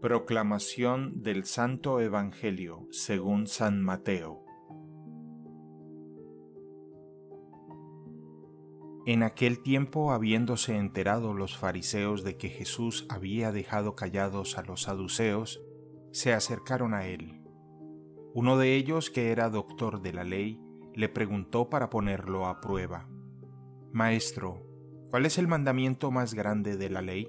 Proclamación del Santo Evangelio según San Mateo. En aquel tiempo, habiéndose enterado los fariseos de que Jesús había dejado callados a los saduceos, se acercaron a él. Uno de ellos, que era doctor de la ley, le preguntó para ponerlo a prueba. Maestro, ¿cuál es el mandamiento más grande de la ley?